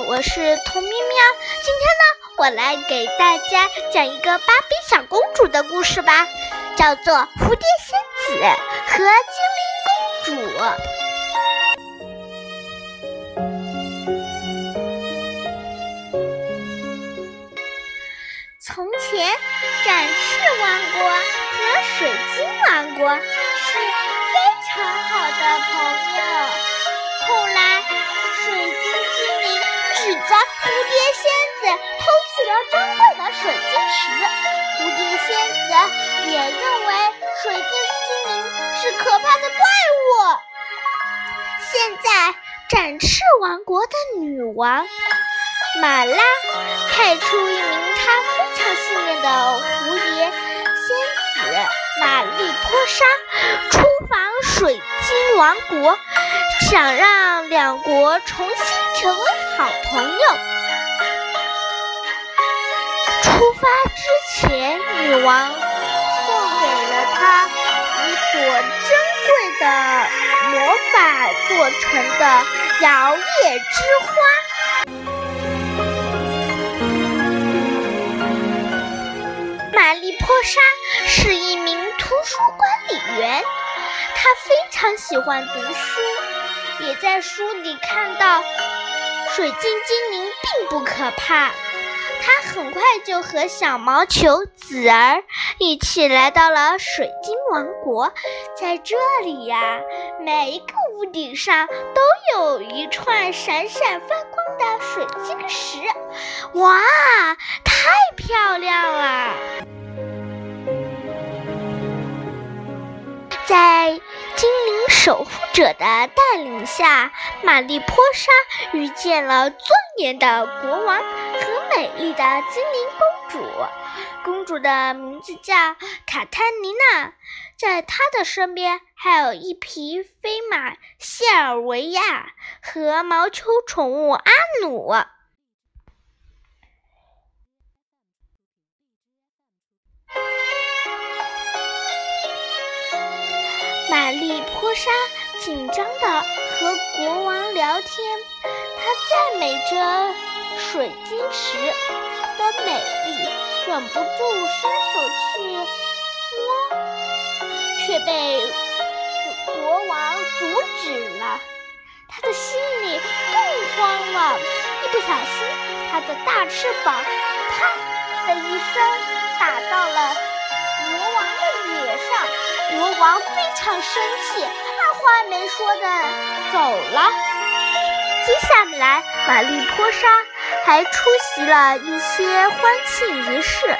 我是童咪咪。今天呢，我来给大家讲一个芭比小公主的故事吧，叫做《蝴蝶仙子和精灵公主》。从前，展翅王国和水晶王国是非常好的朋友。则蝴蝶仙子偷取了珍贵的水晶石，蝴蝶仙子也认为水晶精灵是可怕的怪物。现在，展翅王国的女王玛拉派出一名她非常信任的蝴蝶仙子玛丽波莎出访水晶王国。想让两国重新成为好朋友。出发之前，女王送给了他一朵珍贵的魔法做成的摇曳之花。玛丽波莎是一名图书管理员，她非常喜欢读书。也在书里看到，水晶精灵并不可怕。他很快就和小毛球子儿一起来到了水晶王国。在这里呀，每一个屋顶上都有一串闪闪发光的水晶石。哇，太漂亮了！在。守护者的带领下，玛丽波莎遇见了尊严的国王和美丽的精灵公主。公主的名字叫卡坦尼娜，在她的身边还有一匹飞马谢尔维亚和毛球宠物阿努。玛丽波莎紧张地和国王聊天，她赞美着水晶石的美丽，忍不住伸手去摸，却被国王阻止了。他的心里更慌了，一不小心，他的大翅膀“啪”的一声打到了国王的脸上。国王非常生气，二话没说的走了。接下来，玛丽波莎还出席了一些欢庆仪式，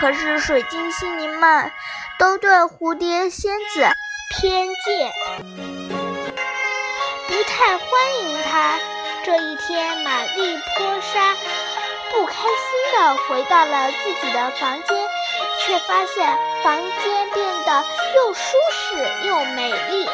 可是水晶精灵们都对蝴蝶仙子偏见，不太欢迎她。这一天，玛丽波莎不开心地回到了自己的房间。却发现房间变得又舒适又美丽。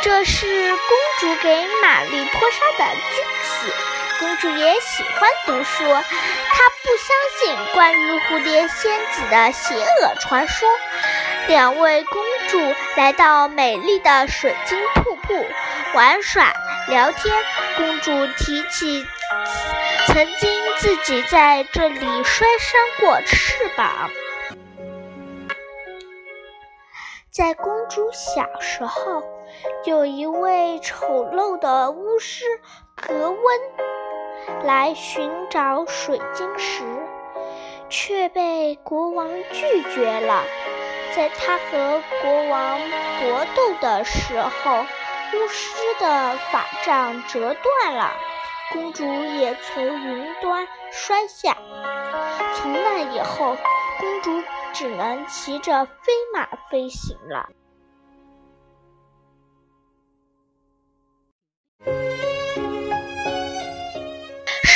这是公主给玛丽泼莎的惊喜。公主也喜欢读书，她不相信关于蝴蝶仙子的邪恶传说。两位公主来到美丽的水晶瀑布玩耍聊天。公主提起曾经自己在这里摔伤过翅膀。在公主小时候，有一位丑陋的巫师格温来寻找水晶石，却被国王拒绝了。在他和国王搏斗的时候。巫师的法杖折断了，公主也从云端摔下。从那以后，公主只能骑着飞马飞行了。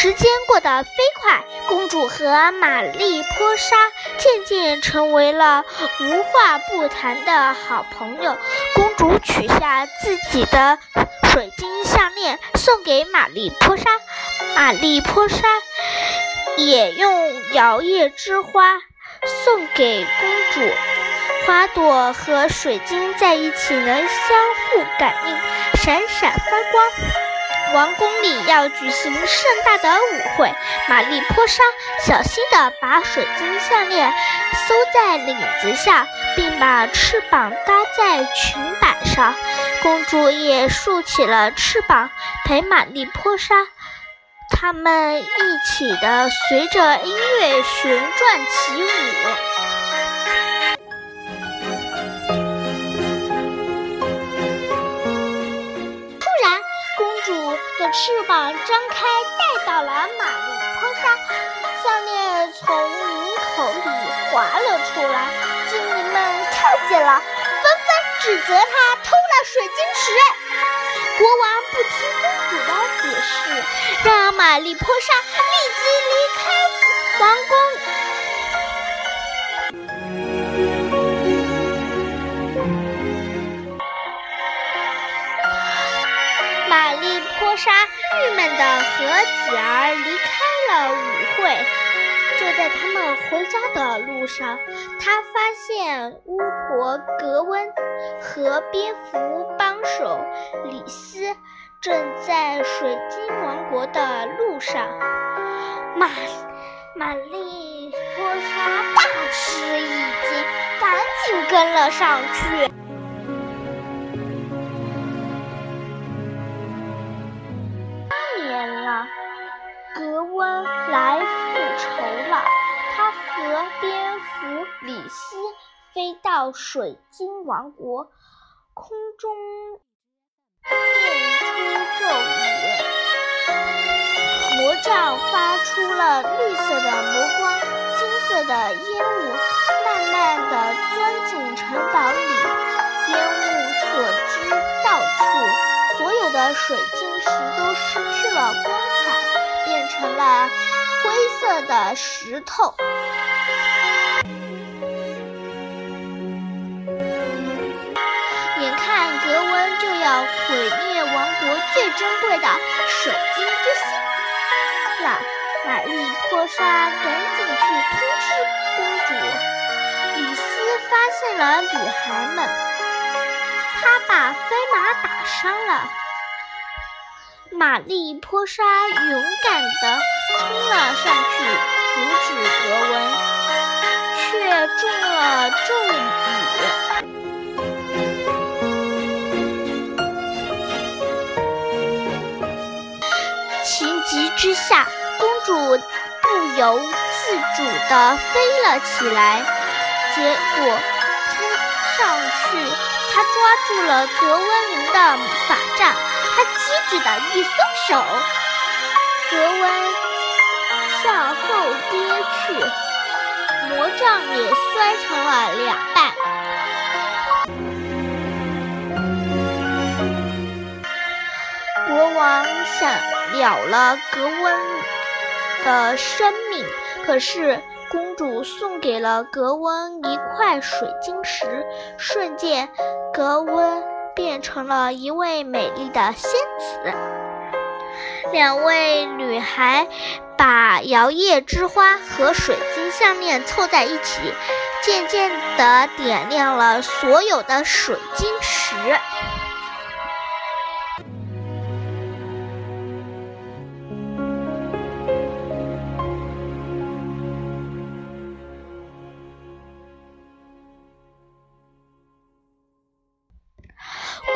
时间过得飞快，公主和玛丽波莎渐渐成为了无话不谈的好朋友。公主取下自己的水晶项链送给玛丽波莎，玛丽波莎也用摇曳之花送给公主。花朵和水晶在一起能相互感应，闪闪发光。王宫里要举行盛大的舞会，玛丽波莎小心地把水晶项链收在领子下，并把翅膀搭在裙摆上。公主也竖起了翅膀，陪玛丽波莎。他们一起的随着音乐旋转起舞。翅膀张开，带到了玛丽波莎，项链从领口里滑了出来。精灵们看见了，纷纷指责他偷了水晶石。国王不听公主的解释，让玛丽波莎立即离开王宫。的和吉儿离开了舞会。就在他们回家的路上，他发现巫婆格温和蝙蝠帮手李斯正在水晶王国的路上。玛玛丽波莎大吃一惊，赶紧跟了上去。格温来复仇了，他和蝙蝠李斯飞到水晶王国，空中念出咒语，魔杖发出了绿色的魔光，金色的烟雾慢慢地钻进城堡里，烟雾所知到处，所有的水晶石都失去了光。成了灰色的石头。眼看格温就要毁灭王国最珍贵的水晶之心了，玛丽波莎赶紧去通知公主。李斯发现了女孩们，他把飞马打伤了。玛丽波莎勇敢地冲了上去，阻止格温，却中了咒语。情急之下，公主不由自主地飞了起来，结果冲上去，她抓住了格温林的法杖。他机智的一松手，格温向后跌去，魔杖也摔成了两半。国王想了了格温的生命，可是公主送给了格温一块水晶石，瞬间格温。变成了一位美丽的仙子。两位女孩把摇曳之花和水晶项链凑在一起，渐渐地点亮了所有的水晶石。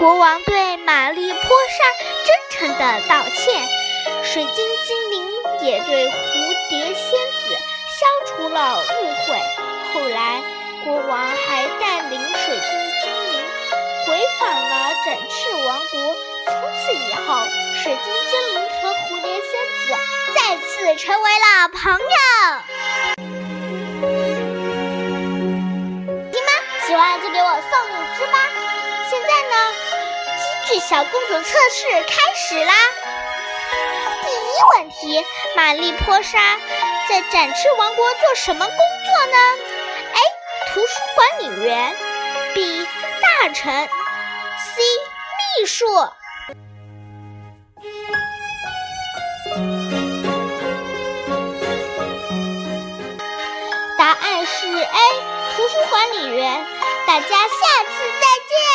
国王对玛丽波莎真诚的道歉，水晶精灵也对蝴蝶仙子消除了误会。后来，国王还带领水晶精灵回访了展翅王国。从此以后，水晶精灵和蝴蝶仙子再次成为了朋友。行吗喜欢就给我送一只吧。现在呢？小公主测试开始啦！第一问题：玛丽波莎在展翅王国做什么工作呢？A. 图书管理员 B. 大臣 C. 秘书。答案是 A. 图书管理员。大家下次再见。